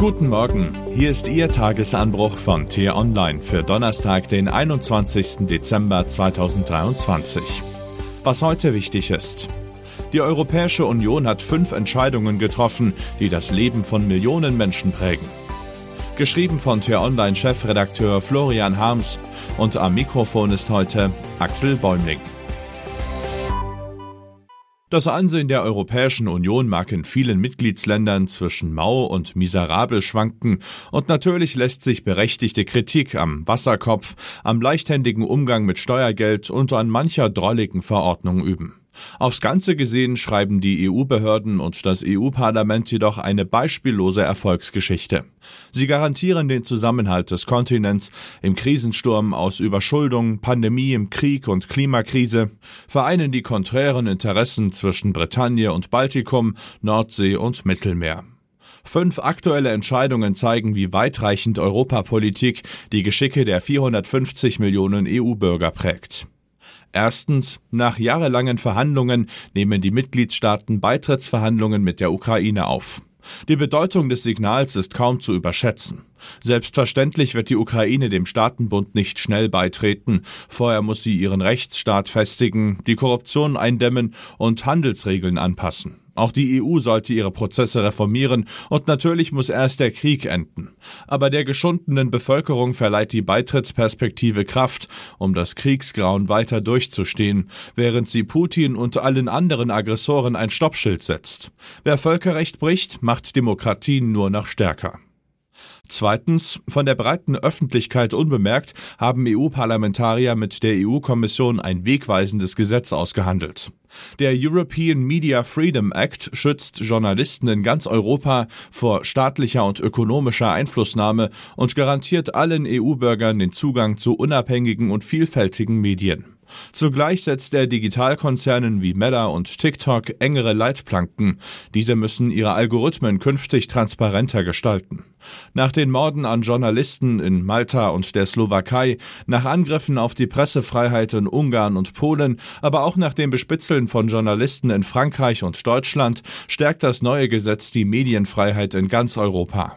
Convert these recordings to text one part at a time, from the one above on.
Guten Morgen, hier ist Ihr Tagesanbruch von T-Online für Donnerstag, den 21. Dezember 2023. Was heute wichtig ist. Die Europäische Union hat fünf Entscheidungen getroffen, die das Leben von Millionen Menschen prägen. Geschrieben von T-Online-Chefredakteur Florian Harms und am Mikrofon ist heute Axel Bäumling. Das Ansehen der Europäischen Union mag in vielen Mitgliedsländern zwischen mau und miserabel schwanken, und natürlich lässt sich berechtigte Kritik am Wasserkopf, am leichthändigen Umgang mit Steuergeld und an mancher drolligen Verordnung üben. Aufs Ganze gesehen schreiben die EU-Behörden und das EU-Parlament jedoch eine beispiellose Erfolgsgeschichte. Sie garantieren den Zusammenhalt des Kontinents im Krisensturm aus Überschuldung, Pandemie, Krieg und Klimakrise, vereinen die konträren Interessen zwischen Bretagne und Baltikum, Nordsee und Mittelmeer. Fünf aktuelle Entscheidungen zeigen, wie weitreichend Europapolitik die Geschicke der 450 Millionen EU-Bürger prägt. Erstens, nach jahrelangen Verhandlungen nehmen die Mitgliedstaaten Beitrittsverhandlungen mit der Ukraine auf. Die Bedeutung des Signals ist kaum zu überschätzen. Selbstverständlich wird die Ukraine dem Staatenbund nicht schnell beitreten. Vorher muss sie ihren Rechtsstaat festigen, die Korruption eindämmen und Handelsregeln anpassen. Auch die EU sollte ihre Prozesse reformieren und natürlich muss erst der Krieg enden. Aber der geschundenen Bevölkerung verleiht die Beitrittsperspektive Kraft, um das Kriegsgrauen weiter durchzustehen, während sie Putin und allen anderen Aggressoren ein Stoppschild setzt. Wer Völkerrecht bricht, macht Demokratien nur noch stärker. Zweitens, von der breiten Öffentlichkeit unbemerkt, haben EU-Parlamentarier mit der EU-Kommission ein wegweisendes Gesetz ausgehandelt. Der European Media Freedom Act schützt Journalisten in ganz Europa vor staatlicher und ökonomischer Einflussnahme und garantiert allen EU-Bürgern den Zugang zu unabhängigen und vielfältigen Medien. Zugleich setzt er Digitalkonzernen wie Meta und TikTok engere Leitplanken. Diese müssen ihre Algorithmen künftig transparenter gestalten. Nach den Morden an Journalisten in Malta und der Slowakei, nach Angriffen auf die Pressefreiheit in Ungarn und Polen, aber auch nach dem Bespitzeln von Journalisten in Frankreich und Deutschland stärkt das neue Gesetz die Medienfreiheit in ganz Europa.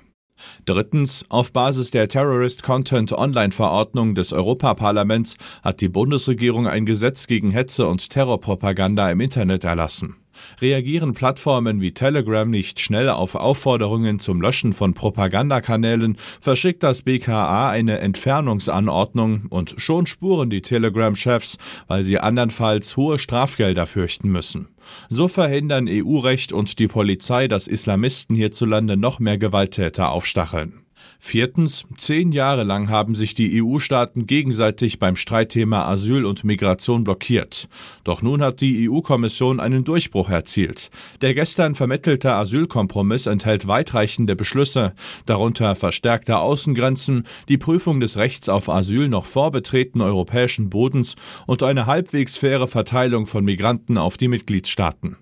Drittens, auf Basis der Terrorist Content Online Verordnung des Europaparlaments hat die Bundesregierung ein Gesetz gegen Hetze und Terrorpropaganda im Internet erlassen. Reagieren Plattformen wie Telegram nicht schnell auf Aufforderungen zum Löschen von Propagandakanälen, verschickt das BKA eine Entfernungsanordnung und schon spuren die Telegram-Chefs, weil sie andernfalls hohe Strafgelder fürchten müssen. So verhindern EU-Recht und die Polizei, dass Islamisten hierzulande noch mehr Gewalttäter aufstacheln. Viertens, zehn Jahre lang haben sich die EU-Staaten gegenseitig beim Streitthema Asyl und Migration blockiert. Doch nun hat die EU-Kommission einen Durchbruch erzielt. Der gestern vermittelte Asylkompromiss enthält weitreichende Beschlüsse, darunter verstärkte Außengrenzen, die Prüfung des Rechts auf Asyl noch vor Betreten europäischen Bodens und eine halbwegs faire Verteilung von Migranten auf die Mitgliedstaaten.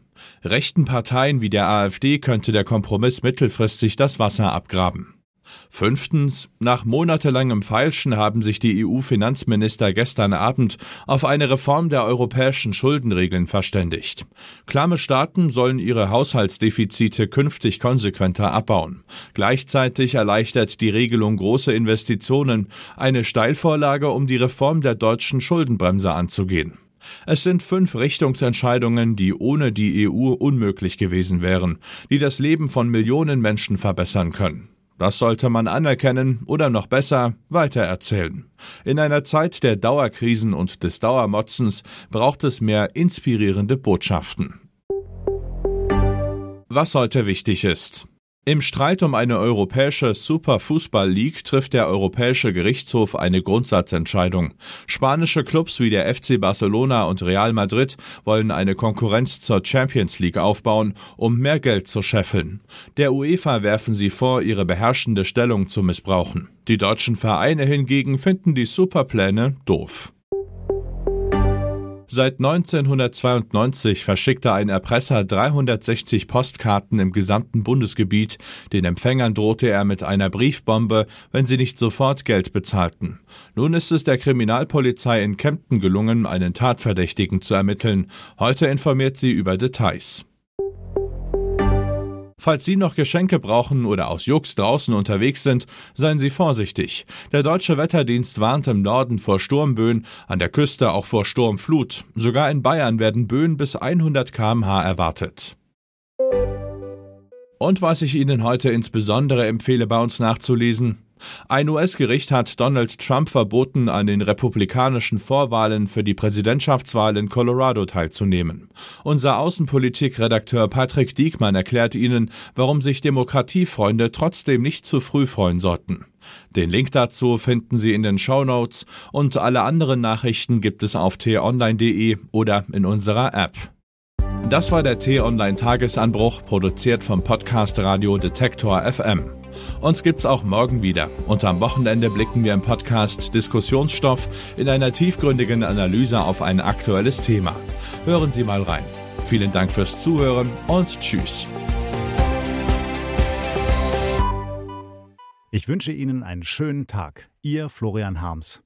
Rechten Parteien wie der AfD könnte der Kompromiss mittelfristig das Wasser abgraben. Fünftens, nach monatelangem Feilschen haben sich die EU-Finanzminister gestern Abend auf eine Reform der europäischen Schuldenregeln verständigt. Klamme Staaten sollen ihre Haushaltsdefizite künftig konsequenter abbauen. Gleichzeitig erleichtert die Regelung große Investitionen, eine Steilvorlage, um die Reform der deutschen Schuldenbremse anzugehen. Es sind fünf Richtungsentscheidungen, die ohne die EU unmöglich gewesen wären, die das Leben von Millionen Menschen verbessern können. Das sollte man anerkennen oder noch besser weitererzählen. In einer Zeit der Dauerkrisen und des Dauermotzens braucht es mehr inspirierende Botschaften. Was heute wichtig ist. Im Streit um eine europäische Superfußball-League trifft der Europäische Gerichtshof eine Grundsatzentscheidung. Spanische Clubs wie der FC Barcelona und Real Madrid wollen eine Konkurrenz zur Champions League aufbauen, um mehr Geld zu scheffeln. Der UEFA werfen sie vor, ihre beherrschende Stellung zu missbrauchen. Die deutschen Vereine hingegen finden die Superpläne doof. Seit 1992 verschickte ein Erpresser 360 Postkarten im gesamten Bundesgebiet. Den Empfängern drohte er mit einer Briefbombe, wenn sie nicht sofort Geld bezahlten. Nun ist es der Kriminalpolizei in Kempten gelungen, einen Tatverdächtigen zu ermitteln. Heute informiert sie über Details. Falls Sie noch Geschenke brauchen oder aus Jux draußen unterwegs sind, seien Sie vorsichtig. Der deutsche Wetterdienst warnt im Norden vor Sturmböen, an der Küste auch vor Sturmflut. Sogar in Bayern werden Böen bis 100 km/h erwartet. Und was ich Ihnen heute insbesondere empfehle, bei uns nachzulesen, ein US-Gericht hat Donald Trump verboten, an den republikanischen Vorwahlen für die Präsidentschaftswahl in Colorado teilzunehmen. Unser Außenpolitik-Redakteur Patrick Diekmann erklärt Ihnen, warum sich Demokratiefreunde trotzdem nicht zu früh freuen sollten. Den Link dazu finden Sie in den Show Notes und alle anderen Nachrichten gibt es auf t-online.de oder in unserer App. Das war der T-Online Tagesanbruch, produziert vom Podcast Radio Detektor FM. Uns gibt's auch morgen wieder. Und am Wochenende blicken wir im Podcast Diskussionsstoff in einer tiefgründigen Analyse auf ein aktuelles Thema. Hören Sie mal rein. Vielen Dank fürs Zuhören und Tschüss. Ich wünsche Ihnen einen schönen Tag. Ihr Florian Harms.